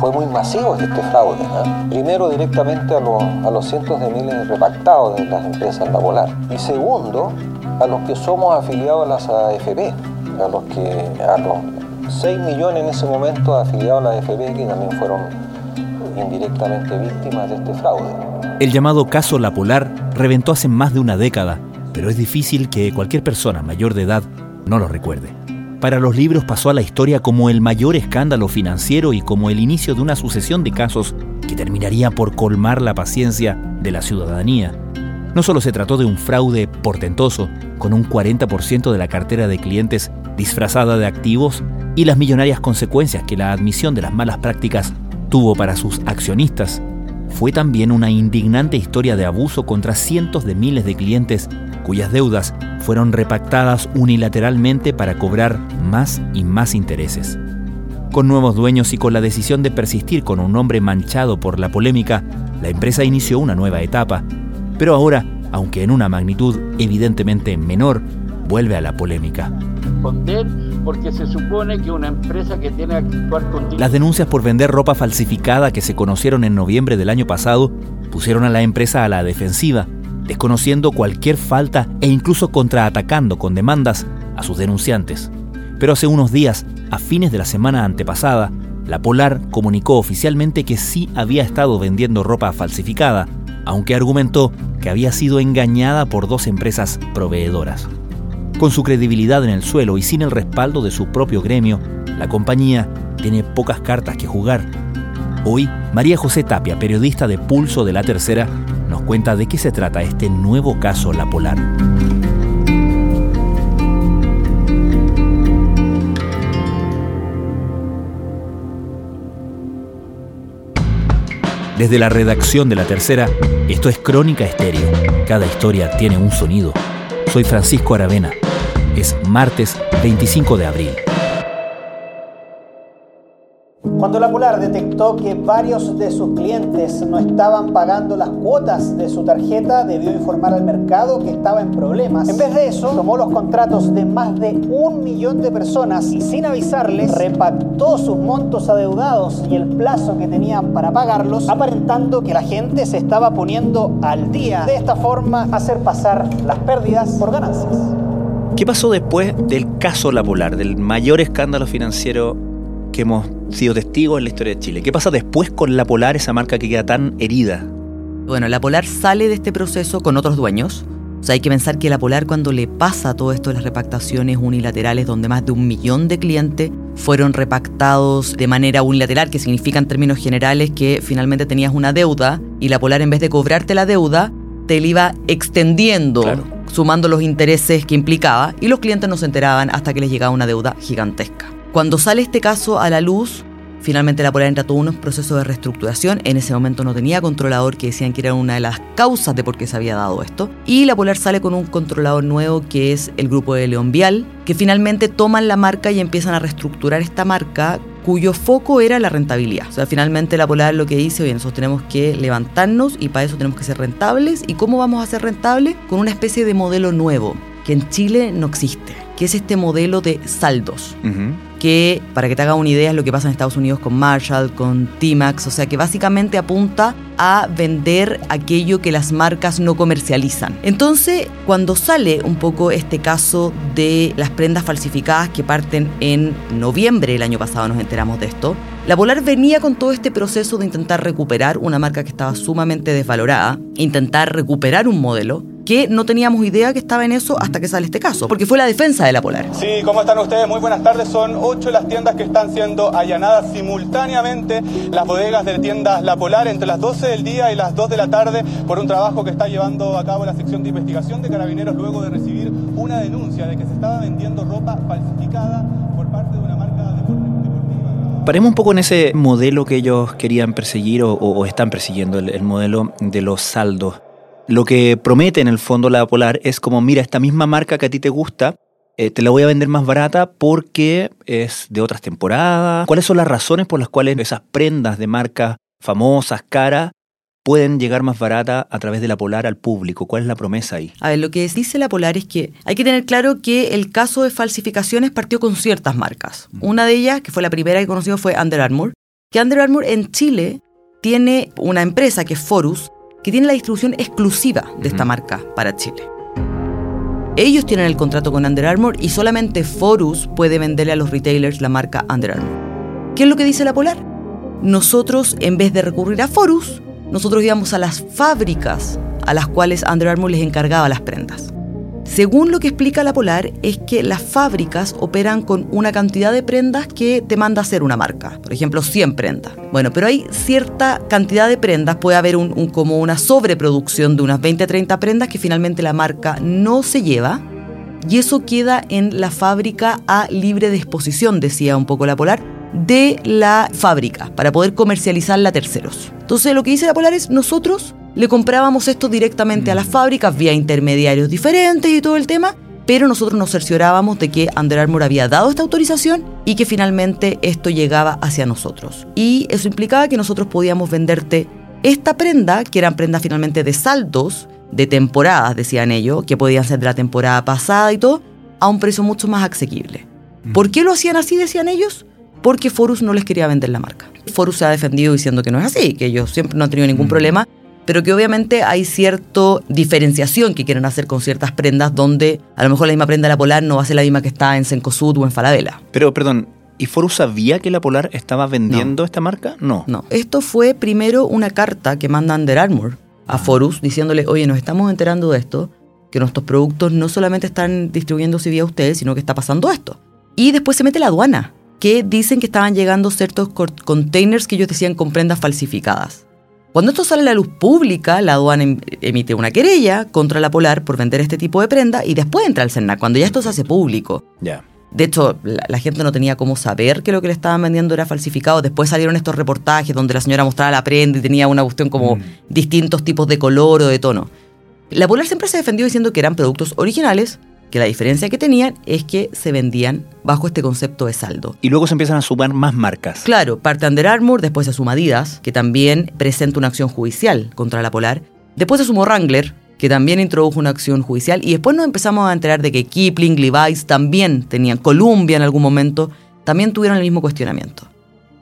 fue muy masivo este fraude. Primero directamente a los, a los cientos de miles repactados de las empresas La Polar. Y segundo, a los que somos afiliados a las AFP, a los que a los 6 millones en ese momento afiliados a las AFP que también fueron indirectamente víctimas de este fraude. El llamado caso La Polar reventó hace más de una década, pero es difícil que cualquier persona mayor de edad no lo recuerde. Para los libros pasó a la historia como el mayor escándalo financiero y como el inicio de una sucesión de casos que terminaría por colmar la paciencia de la ciudadanía. No solo se trató de un fraude portentoso, con un 40% de la cartera de clientes disfrazada de activos y las millonarias consecuencias que la admisión de las malas prácticas tuvo para sus accionistas, fue también una indignante historia de abuso contra cientos de miles de clientes cuyas deudas fueron repactadas unilateralmente para cobrar más y más intereses. Con nuevos dueños y con la decisión de persistir con un nombre manchado por la polémica, la empresa inició una nueva etapa, pero ahora, aunque en una magnitud evidentemente menor, vuelve a la polémica. Porque se supone que una empresa que tiene que actuar Las denuncias por vender ropa falsificada que se conocieron en noviembre del año pasado pusieron a la empresa a la defensiva, desconociendo cualquier falta e incluso contraatacando con demandas a sus denunciantes. Pero hace unos días, a fines de la semana antepasada, la Polar comunicó oficialmente que sí había estado vendiendo ropa falsificada, aunque argumentó que había sido engañada por dos empresas proveedoras. Con su credibilidad en el suelo y sin el respaldo de su propio gremio, la compañía tiene pocas cartas que jugar. Hoy, María José Tapia, periodista de Pulso de la Tercera, nos cuenta de qué se trata este nuevo caso La Polar. Desde la redacción de La Tercera, esto es Crónica Estéreo. Cada historia tiene un sonido. Soy Francisco Aravena. Es martes 25 de abril. Cuando la Polar detectó que varios de sus clientes no estaban pagando las cuotas de su tarjeta, debió informar al mercado que estaba en problemas. En vez de eso, tomó los contratos de más de un millón de personas y sin avisarles, repactó sus montos adeudados y el plazo que tenían para pagarlos, aparentando que la gente se estaba poniendo al día. De esta forma, hacer pasar las pérdidas por ganancias. ¿Qué pasó después del caso La Polar, del mayor escándalo financiero que hemos sido testigos en la historia de Chile? ¿Qué pasa después con La Polar, esa marca que queda tan herida? Bueno, La Polar sale de este proceso con otros dueños. O sea, hay que pensar que La Polar cuando le pasa todo esto de las repactaciones unilaterales, donde más de un millón de clientes fueron repactados de manera unilateral, que significa en términos generales que finalmente tenías una deuda y La Polar en vez de cobrarte la deuda, te la iba extendiendo. sumando los intereses que implicaba y los clientes no se enteraban hasta que les llegaba una deuda gigantesca. Cuando sale este caso a la luz, finalmente la Polar entra todo un proceso de reestructuración. En ese momento no tenía controlador que decían que era una de las causas de por qué se había dado esto. Y la Polar sale con un controlador nuevo que es el grupo de León Vial, que finalmente toman la marca y empiezan a reestructurar esta marca cuyo foco era la rentabilidad. O sea, finalmente la Polar lo que dice, oye, nosotros tenemos que levantarnos y para eso tenemos que ser rentables. ¿Y cómo vamos a ser rentables? Con una especie de modelo nuevo que en Chile no existe, que es este modelo de saldos. Que, para que te haga una idea, es lo que pasa en Estados Unidos con Marshall, con T-Max, o sea que básicamente apunta a vender aquello que las marcas no comercializan. Entonces, cuando sale un poco este caso de las prendas falsificadas que parten en noviembre del año pasado, nos enteramos de esto, la Polar venía con todo este proceso de intentar recuperar una marca que estaba sumamente desvalorada, intentar recuperar un modelo que no teníamos idea que estaba en eso hasta que sale este caso, porque fue la defensa de la Polar. Sí, ¿cómo están ustedes? Muy buenas tardes. Son ocho las tiendas que están siendo allanadas simultáneamente, las bodegas de tiendas La Polar, entre las 12 del día y las 2 de la tarde, por un trabajo que está llevando a cabo la sección de investigación de carabineros luego de recibir una denuncia de que se estaba vendiendo ropa falsificada por parte de una marca deportiva. Paremos un poco en ese modelo que ellos querían perseguir o, están persiguiendo, el modelo de los saldos. Lo que promete en el fondo la Polar es como, mira, esta misma marca que a ti te gusta, eh, te la voy a vender más barata porque es de otras temporadas. ¿Cuáles son las razones por las cuales esas prendas de marcas famosas, caras, pueden llegar más barata a través de la Polar al público? ¿Cuál es la promesa ahí? A ver, lo que dice la Polar es que hay que tener claro que el caso de falsificaciones partió con ciertas marcas. Una de ellas, que fue la primera que conoció, fue Under Armour, que Under Armour en Chile tiene una empresa que es Forus, que tiene la distribución exclusiva de esta marca para Chile. Ellos tienen el contrato con Under Armour y solamente Forus puede venderle a los retailers la marca Under Armour. ¿Qué es lo que dice la Polar? Nosotros, en vez de recurrir a Forus, nosotros íbamos a las fábricas a las cuales Under Armour les encargaba las prendas. Según lo que explica la Polar, es que las fábricas operan con una cantidad de prendas que te manda hacer una marca. Por ejemplo, 100 prendas. Bueno, pero hay cierta cantidad de prendas, puede haber un, como una sobreproducción de unas 20 30 prendas que finalmente la marca no se lleva. Y eso queda en la fábrica a libre disposición, decía un poco la Polar, de la fábrica para poder comercializarla a terceros. Entonces lo que dice la Polar es nosotros le comprábamos esto directamente a las fábricas vía intermediarios diferentes y todo el tema, pero nosotros nos cerciorábamos de que Under Armour había dado esta autorización y que finalmente esto llegaba hacia nosotros. Y eso implicaba que nosotros podíamos venderte esta prenda, que eran prendas finalmente de saldos, de temporadas, decían ellos, que podían ser de la temporada pasada y todo, a un precio mucho más asequible. ¿Por qué lo hacían así, decían ellos? Porque Forus no les quería vender la marca. Forus se ha defendido diciendo que no es así, que ellos siempre no han tenido ningún problema pero que obviamente hay cierta diferenciación que quieren hacer con ciertas prendas donde a lo mejor la misma prenda de la Polar no va a ser la misma que está en Sencosud o en Falabella. Pero, perdón, ¿Y Forus sabía que la Polar estaba vendiendo esta marca? No. No. Esto fue primero una carta que manda Under Armour a ah. Forus diciéndole, oye, nos estamos enterando de esto, que nuestros productos no solamente están distribuyéndose vía ustedes, sino que está pasando esto. Y después se mete la aduana, que dicen que estaban llegando ciertos containers que ellos decían con prendas falsificadas. Cuando esto sale a la luz pública, la aduana em, emite una querella contra la Polar por vender este tipo de prenda y después entra el CERNAC, cuando ya esto se hace público. Ya. De hecho, la, gente no tenía cómo saber que lo que le estaban vendiendo era falsificado. Después salieron estos reportajes donde la señora mostraba la prenda y tenía una cuestión como mm. distintos tipos de color o de tono. La Polar siempre se defendió diciendo que eran productos originales, que la diferencia que tenían es que se vendían bajo este concepto de saldo. Y luego se empiezan a sumar más marcas. Claro, parte Under Armour, después se suma Adidas, que también presenta una acción judicial contra la Polar. Después se sumó Wrangler, que también introdujo una acción judicial. Y después nos empezamos a enterar de que Kipling, Levi's también tenían, Columbia en algún momento, también tuvieron el mismo cuestionamiento.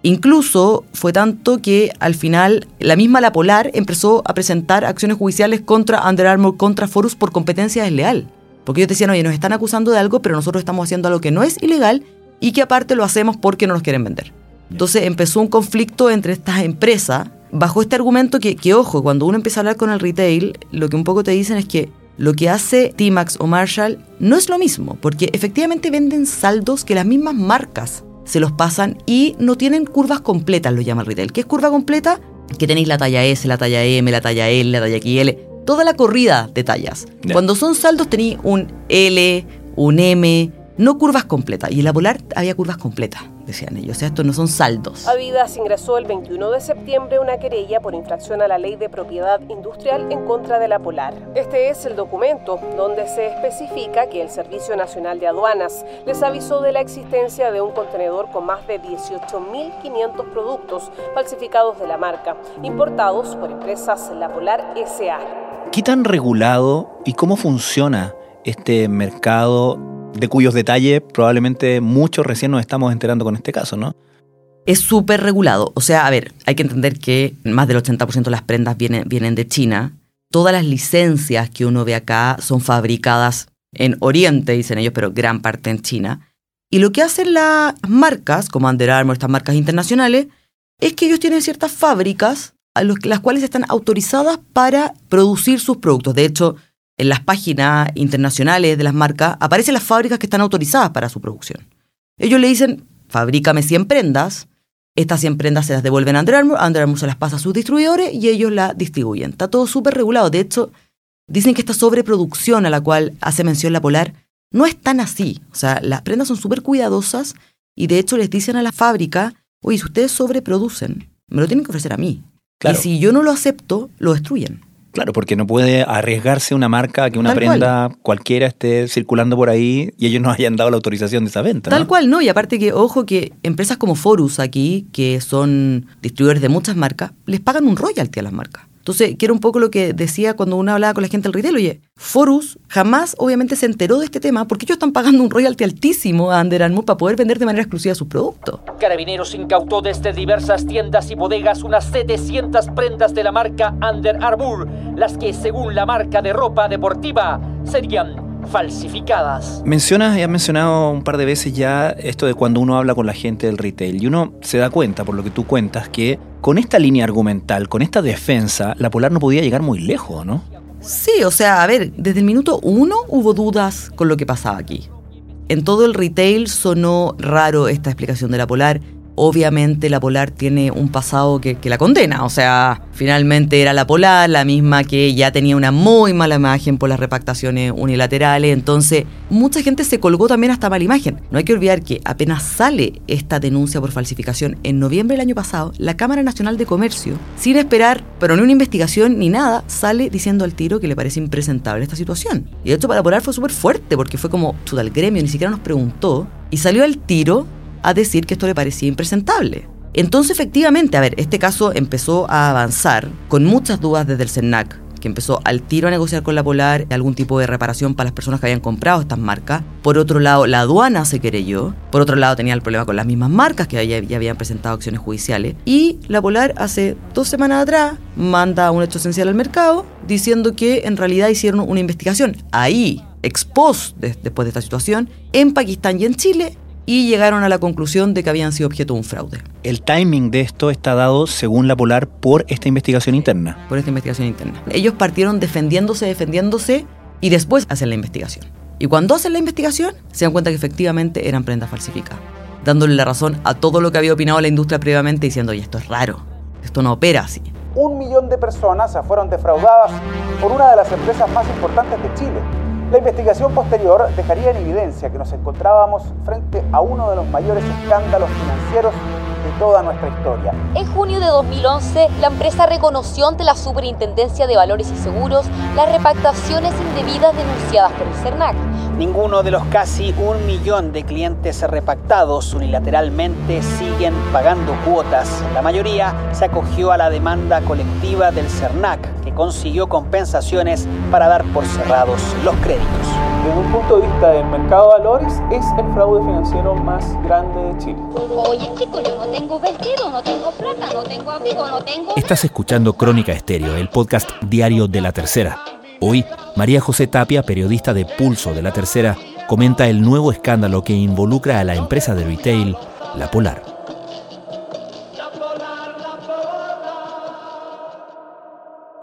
Incluso fue tanto que al final la misma La Polar empezó a presentar acciones judiciales contra Under Armour, contra Forus por competencia desleal. Porque ellos decían, oye, nos están acusando de algo, pero nosotros estamos haciendo algo que no es ilegal y que aparte lo hacemos porque no nos quieren vender. Entonces empezó un conflicto entre estas empresas bajo este argumento que, que, ojo, cuando uno empieza a hablar con el retail, lo que un poco te dicen es que lo que hace T-Max o Marshall no es lo mismo, porque efectivamente venden saldos que las mismas marcas se los pasan y no tienen curvas completas, lo llama el retail. ¿Qué es curva completa? Que tenéis la talla S, la talla M, la talla L, la talla XL toda la corrida de tallas. Cuando son saldos tenéis un L, un M, no curvas completas. Y en la Polar había curvas completas, decían ellos. O sea, estos no son saldos. Avidas ingresó el 21 de septiembre una querella por infracción a la ley de propiedad industrial en contra de la Polar. Este es el documento donde se especifica que el Servicio Nacional de Aduanas les avisó de la existencia de un contenedor con más de 18.500 productos falsificados de la marca, importados por empresas La Polar SA. ¿Qué tan regulado y cómo funciona este mercado de cuyos detalles probablemente muchos recién nos estamos enterando con este caso, ¿no? Es súper regulado. O sea, a ver, hay que entender que más del 80% de las prendas vienen, vienen de China. Todas las licencias que uno ve acá son fabricadas en Oriente, dicen ellos, pero gran parte en China. Y lo que hacen las marcas, como Under Armour, estas marcas internacionales, es que ellos tienen ciertas fábricas las cuales están autorizadas para producir sus productos. De hecho, en las páginas internacionales de las marcas aparecen las fábricas que están autorizadas para su producción. Ellos le dicen, fabrícame 100 prendas, estas 100 prendas se las devuelven a Under Armour, Armour se las pasa a sus distribuidores y ellos la distribuyen. Está todo súper regulado. De hecho, dicen que esta sobreproducción a la cual hace mención la Polar no es tan así. O sea, las prendas son súper cuidadosas y de hecho les dicen a la fábrica, oye, si ustedes sobreproducen, me lo tienen que ofrecer a mí. Y si yo no lo acepto, lo destruyen. Claro, porque no puede arriesgarse una marca que una prenda cualquiera esté circulando por ahí y ellos no hayan dado la autorización de esa venta. Tal cual, no. Y aparte que, ojo, que empresas como Forus aquí, que son distribuidores de muchas marcas, les pagan un royalty a las marcas. Entonces, quiero un poco lo que decía cuando uno hablaba con la gente del retail. Oye, Forus jamás obviamente se enteró de este tema porque ellos están pagando un royalty altísimo a Under Armour para poder vender de manera exclusiva sus productos. Carabineros incautó desde diversas tiendas y bodegas unas 700 prendas de la marca Under Armour, las que según la marca de ropa deportiva serían falsificadas. Mencionas y has mencionado un par de veces ya esto de cuando uno habla con la gente del retail y uno se da cuenta, por lo que tú cuentas, que con esta línea argumental, con esta defensa, la Polar no podía llegar muy lejos, ¿no? Sí, o sea, a ver, desde el minuto uno hubo dudas con lo que pasaba aquí. En todo el retail sonó raro esta explicación de la Polar obviamente la Polar tiene un pasado que, la condena. O sea, finalmente era la Polar, la misma que ya tenía una muy mala imagen por las repactaciones unilaterales. Entonces, mucha gente se colgó también hasta mala imagen. No hay que olvidar que apenas sale esta denuncia por falsificación en noviembre del año pasado, la Cámara Nacional de Comercio, sin esperar, pero ni una investigación ni nada, sale diciendo al tiro que le parece impresentable esta situación. Y de hecho, para Polar fue súper fuerte porque fue como, chuta, el gremio ni siquiera nos preguntó y salió al tiro a decir que esto le parecía impresentable. Entonces, efectivamente, a ver, este caso empezó a avanzar con muchas dudas desde el CERNAC, que empezó al tiro a negociar con la Polar algún tipo de reparación para las personas que habían comprado estas marcas. Por otro lado, la aduana se querelló. Por otro lado, tenía el problema con las mismas marcas que ya, habían presentado acciones judiciales. Y la Polar hace dos semanas atrás manda un hecho esencial al mercado diciendo que en realidad hicieron una investigación ahí, expos después de esta situación, en Pakistán y en Chile y llegaron a la conclusión de que habían sido objeto de un fraude. El timing de esto está dado, según la Polar, por esta investigación interna. Por esta investigación interna. Ellos partieron defendiéndose, defendiéndose y después hacen la investigación. Y cuando hacen la investigación, se dan cuenta que efectivamente eran prendas falsificadas, dándole la razón a todo lo que había opinado la industria previamente diciendo, oye, esto es raro, esto no opera así. Un millón de personas fueron defraudadas por una de las empresas más importantes de Chile, la investigación posterior dejaría en evidencia que nos encontrábamos frente a uno de los mayores escándalos financieros de toda nuestra historia. En junio de 2011, la empresa reconoció ante la Superintendencia de Valores y Seguros las repactaciones indebidas denunciadas por el CERNAC. Ninguno de los casi un millón de clientes repactados unilateralmente siguen pagando cuotas. La mayoría se acogió a la demanda colectiva del CERNAC, que consiguió compensaciones para dar por cerrados los créditos. Desde un punto de vista del mercado de valores, es el fraude financiero más grande de Chile. Oye, chico, yo no tengo vestido, no tengo plata, no tengo abrigo, no tengo... Estás escuchando Crónica Estéreo, el podcast diario de La Tercera. Hoy, María José Tapia, periodista de Pulso de La Tercera, comenta el nuevo escándalo que involucra a la empresa de retail, La Polar.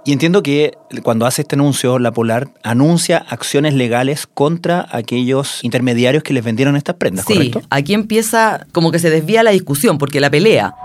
Y entiendo que cuando hace este anuncio, la Polar anuncia acciones legales contra aquellos intermediarios que les vendieron estas prendas, sí, aquí empieza como que se desvía la discusión, porque la pelea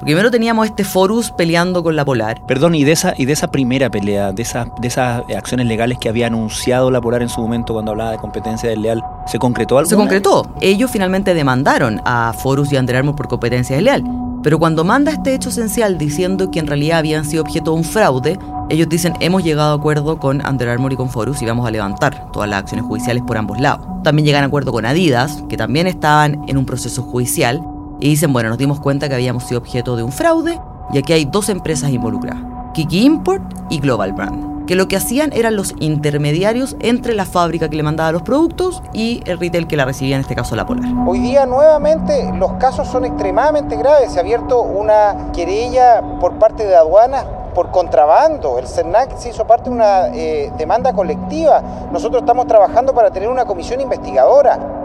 Primero teníamos este Forus peleando con la Polar. Perdón, y de esa, y de esa primera pelea, de, esa, de esas acciones legales que había anunciado la Polar en su momento cuando hablaba de competencia desleal, ¿se concretó algo? Se concretó. Ellos finalmente demandaron a Forus y a Armour por competencia desleal. Pero cuando manda este hecho esencial diciendo que en realidad habían sido objeto de un fraude, ellos dicen hemos llegado a acuerdo con Under Armour y con Forus y vamos a levantar todas las acciones judiciales por ambos lados. También llegan a acuerdo con Adidas, que también estaban en un proceso judicial, y dicen, bueno, nos dimos cuenta que habíamos sido objeto de un fraude y aquí hay dos empresas involucradas, Kiki Import y Global Brand, que lo que hacían eran los intermediarios entre la fábrica que le mandaba los productos y el retail que la recibía, en este caso la Polar. Hoy día nuevamente los casos son extremadamente graves. Se ha abierto una querella por parte de aduanas por contrabando. El CERNAC se hizo parte de una eh, demanda colectiva. Nosotros estamos trabajando para tener una comisión investigadora.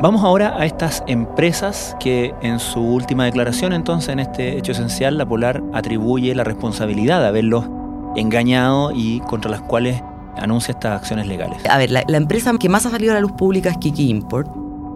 Vamos ahora a estas empresas que en su última declaración, entonces, en este hecho esencial, la Polar atribuye la responsabilidad de haberlos engañado y contra las cuales anuncia estas acciones legales. A ver, la, empresa que más ha salido a la luz pública es Kiki Import.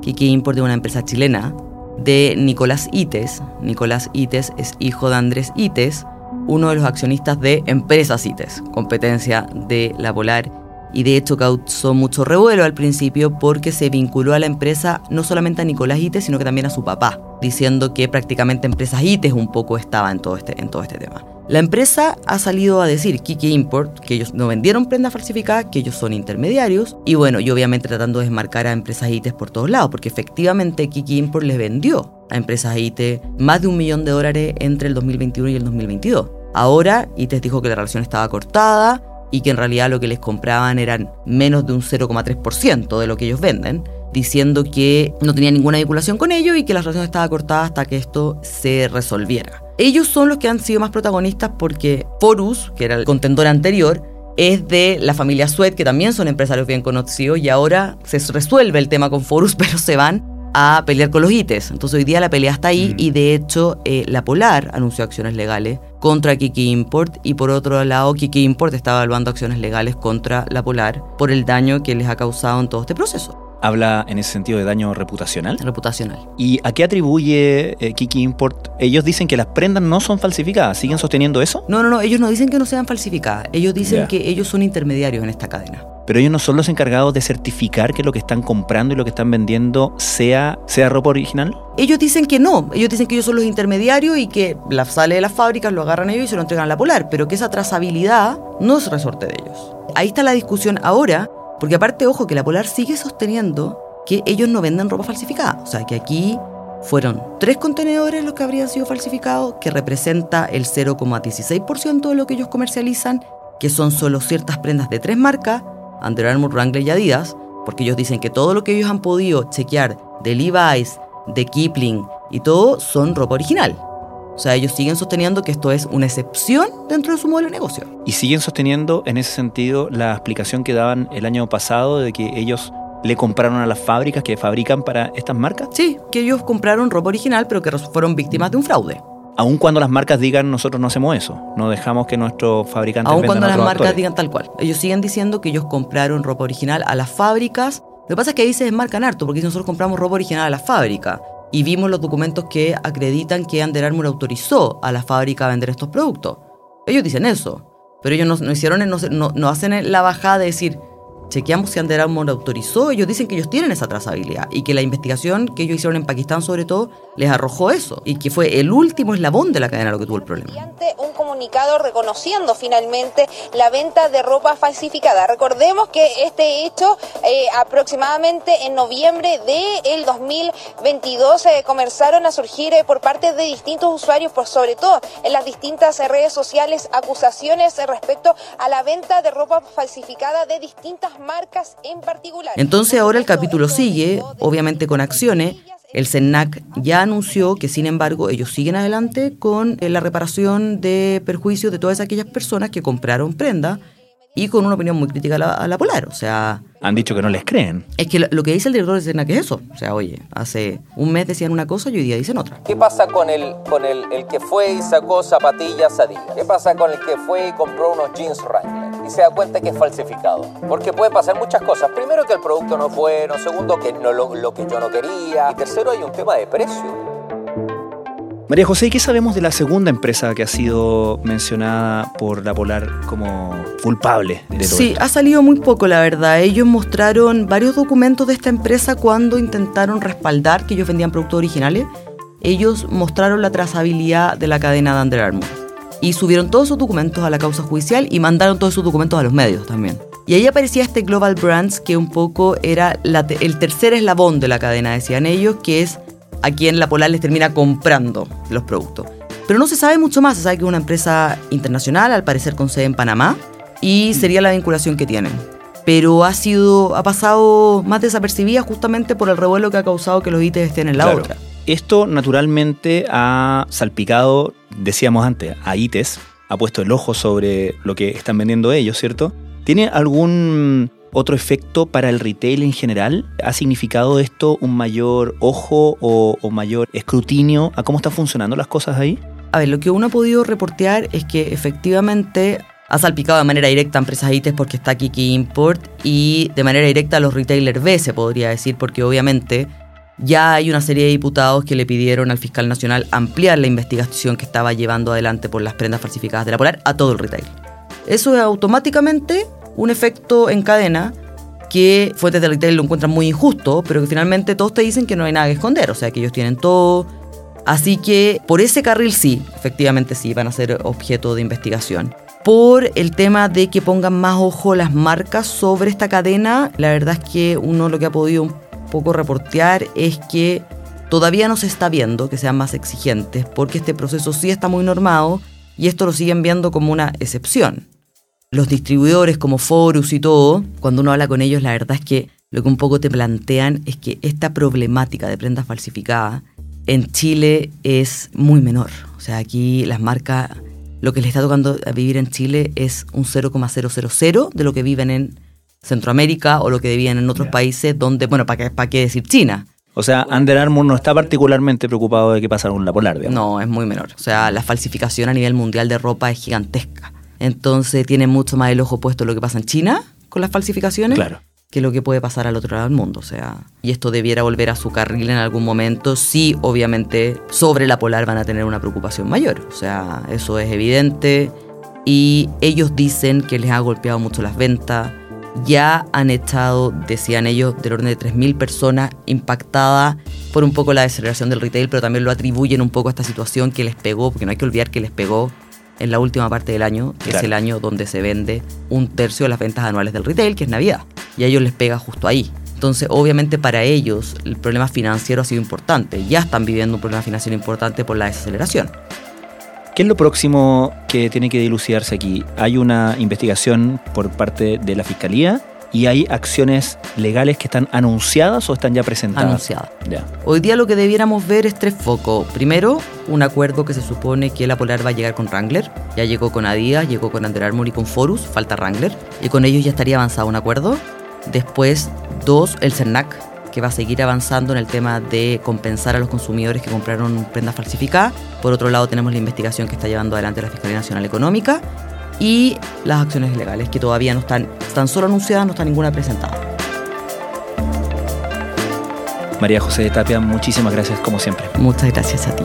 Kiki Import es una empresa chilena de Nicolás Ites. Nicolás Ites es hijo de Andrés Ites, uno de los accionistas de Empresas Ites, competencia de la Polar y de hecho causó mucho revuelo al principio porque se vinculó a la empresa no solamente a Nicolás Ites, sino que también a su papá, diciendo que prácticamente Empresas Ites un poco estaba en todo este, en todo este tema. La empresa ha salido a decir, Kiki Import, que ellos no vendieron prendas falsificadas, que ellos son intermediarios, y bueno, y obviamente tratando de desmarcar a Empresas ITES por todos lados, porque efectivamente Kiki Import les vendió a Empresas IT más de un millón de dólares entre el 2021 y el 2022. Ahora ITES dijo que la relación estaba cortada y que en realidad lo que les compraban eran menos de un 0,3% de lo que ellos venden, diciendo que no tenía ninguna vinculación con ellos y que la relación estaba cortada hasta que esto se resolviera. Ellos son los que han sido más protagonistas porque Forus, que era el contendor anterior, es de la familia Suet, que también son empresarios bien conocidos, y ahora se resuelve el tema con Forus, pero se van a pelear con los ITES. Entonces hoy día la pelea está ahí y de hecho eh, la Polar anunció acciones legales contra Kiki Import y por otro lado Kiki Import está evaluando acciones legales contra la Polar por el daño que les ha causado en todo este proceso. ¿Habla en ese sentido de daño reputacional? Reputacional. ¿Y a qué atribuye eh, Kiki Import? Ellos dicen que las prendas no son falsificadas. ¿Siguen sosteniendo eso? No, no, no. Ellos no dicen que no sean falsificadas. Ellos dicen que ellos son intermediarios en esta cadena. Pero ellos no son los encargados de certificar que lo que están comprando y lo que están vendiendo sea, sea ropa original. Ellos dicen que no, ellos dicen que ellos son los intermediarios y que la sale de las fábricas, lo agarran ellos y se lo entregan a la Polar, pero que esa trazabilidad no es resorte de ellos. Ahí está la discusión ahora, porque aparte, ojo, que la Polar sigue sosteniendo que ellos no venden ropa falsificada. O sea, que aquí fueron tres contenedores los que habrían sido falsificados, que representa el 0,16% de lo que ellos comercializan, que son solo ciertas prendas de tres marcas, Under Armour, Wrangler y Adidas, porque ellos dicen que todo lo que ellos han podido chequear de Levi's, de Kipling y todo son ropa original. O sea, ellos siguen sosteniendo que esto es una excepción dentro de su modelo de negocio. Y siguen sosteniendo en ese sentido la explicación que daban el año pasado de que ellos le compraron a las fábricas que fabrican para estas marcas. Sí, que ellos compraron ropa original pero que fueron víctimas de un fraude. Aun cuando las marcas digan nosotros no hacemos eso, no dejamos que nuestros fabricantes Aun cuando las marcas digan tal cual. Ellos siguen diciendo que ellos compraron ropa original a las fábricas. Lo que pasa es que ahí se desmarcan harto, porque nosotros compramos ropa original a la fábrica y vimos los documentos que acreditan que Under Armour autorizó a la fábrica a vender estos productos. Ellos dicen eso, pero ellos no, hicieron, no, no hacen la bajada de decir, chequeamos si Under Armour autorizó, ellos dicen que ellos tienen esa trazabilidad y que la investigación que ellos hicieron en Pakistán sobre todo les arrojó eso y que fue el último eslabón de la cadena lo que tuvo el problema. Un comunicado reconociendo finalmente la venta de ropa falsificada. Recordemos que este hecho eh, aproximadamente en noviembre del 2022 eh, comenzaron a surgir eh, por parte de distintos usuarios, por sobre todo en las distintas redes sociales, acusaciones respecto a la venta de ropa falsificada de distintas marcas en particular. Entonces ahora el capítulo sigue, obviamente con acciones. El CENAC ya anunció que, sin embargo, ellos siguen adelante con eh, la reparación de perjuicios de todas aquellas personas que compraron prenda y con una opinión muy crítica a la, Polar. O sea. Han dicho que no les creen. Es que lo, que dice el director de CENAC es eso. O sea, oye, hace un mes decían una cosa y hoy día dicen otra. ¿Qué pasa con el, con el, el que fue y sacó zapatillas Adidas? ¿Qué pasa con el que fue y compró unos jeans Wrangler? y se da cuenta que es falsificado. Porque puede pasar muchas cosas. Primero que el producto no es bueno, segundo que no lo, lo que yo no quería, y tercero hay un tema de precio. María José, ¿qué sabemos de la segunda empresa que ha sido mencionada por la Polar como culpable de todo Sí, ha salido muy poco, la verdad. Ellos mostraron varios documentos de esta empresa cuando intentaron respaldar que ellos vendían productos originales. Ellos mostraron la trazabilidad de la cadena de Under Armour y subieron todos sus documentos a la causa judicial y mandaron todos sus documentos a los medios también. Y ahí aparecía este Global Brands que un poco era el tercer eslabón de la cadena, decían ellos, que es a quien la Polar les termina comprando los productos. Pero no se sabe mucho más, se sabe que es una empresa internacional, al parecer con sede en Panamá, y sería la vinculación que tienen. Pero ha sido, ha pasado más desapercibida justamente por el revuelo que ha causado que los ITES estén en la otra. Esto naturalmente ha salpicado, decíamos antes, a ITES, ha puesto el ojo sobre lo que están vendiendo ellos, ¿cierto? ¿Tiene algún otro efecto para el retail en general? ¿Ha significado esto un mayor ojo o, mayor escrutinio a cómo están funcionando las cosas ahí? A ver, lo que uno ha podido reportear es que efectivamente ha salpicado de manera directa a empresas ITES porque está Kiki Import y de manera directa a los retailers B, se podría decir, porque obviamente ya hay una serie de diputados que le pidieron al fiscal nacional ampliar la investigación que estaba llevando adelante por las prendas falsificadas de la Polar a todo el retail. Eso es automáticamente un efecto en cadena que fuentes de retail lo encuentran muy injusto, pero que finalmente todos te dicen que no hay nada que esconder, o sea que ellos tienen todo. Así que por ese carril sí, efectivamente sí, van a ser objeto de investigación. Por el tema de que pongan más ojo las marcas sobre esta cadena, la verdad es que uno lo que ha podido poco reportear es que todavía no se está viendo que sean más exigentes, porque este proceso sí está muy normado Y esto lo siguen viendo como una excepción. Los distribuidores como Forus y todo, cuando uno habla con ellos, la verdad es que lo que un poco te plantean es que esta problemática de prendas falsificadas en Chile es muy menor. O sea, aquí las marcas, lo que les está tocando vivir en Chile es un 0,000 de lo que viven en Centroamérica o lo que viven en otros países donde, bueno, ¿para qué, para qué decir China? O sea, Under Armour no está particularmente preocupado de qué pasa con la polar, digamos. No, es muy menor. O sea, la falsificación a nivel mundial de ropa es gigantesca. Entonces tiene mucho más el ojo puesto en lo que pasa en China con las falsificaciones. Claro que lo que puede pasar al otro lado del mundo. O sea, y esto debiera volver a su carril en algún momento, sí, obviamente, sobre la polar van a tener una preocupación mayor. O sea, eso es evidente. Y ellos dicen que les ha golpeado mucho las ventas. Ya han estado, decían ellos, del orden de 3.000 personas impactadas por un poco la deceleración del retail, pero también lo atribuyen un poco a esta situación que les pegó, porque no hay que olvidar que les pegó en la última parte del año, que es el año donde se vende un tercio de las ventas anuales del retail, que es Navidad. Y a ellos les pega justo ahí. Entonces, obviamente para ellos el problema financiero ha sido importante. Ya están viviendo un problema financiero importante por la desaceleración. ¿Qué es lo próximo que tiene que dilucidarse aquí? Hay una investigación por parte de la Fiscalía y hay acciones legales que están anunciadas o están ya presentadas. Anunciadas. Hoy día lo que debiéramos ver es tres focos. Primero, un acuerdo que se supone que la Polar va a llegar con Wrangler. Ya llegó con Adidas, llegó con Under Armour y con Forus, falta Wrangler. Y con ellos ya estaría avanzado un acuerdo. Después, dos, el CERNAC, que va a seguir avanzando en el tema de compensar a los consumidores que compraron prendas falsificadas. Por otro lado, tenemos la investigación que está llevando adelante la Fiscalía Nacional Económica y las acciones legales que todavía no están, están solo anunciadas, no está ninguna presentada. María José de Tapia, muchísimas gracias como siempre. Muchas gracias a ti.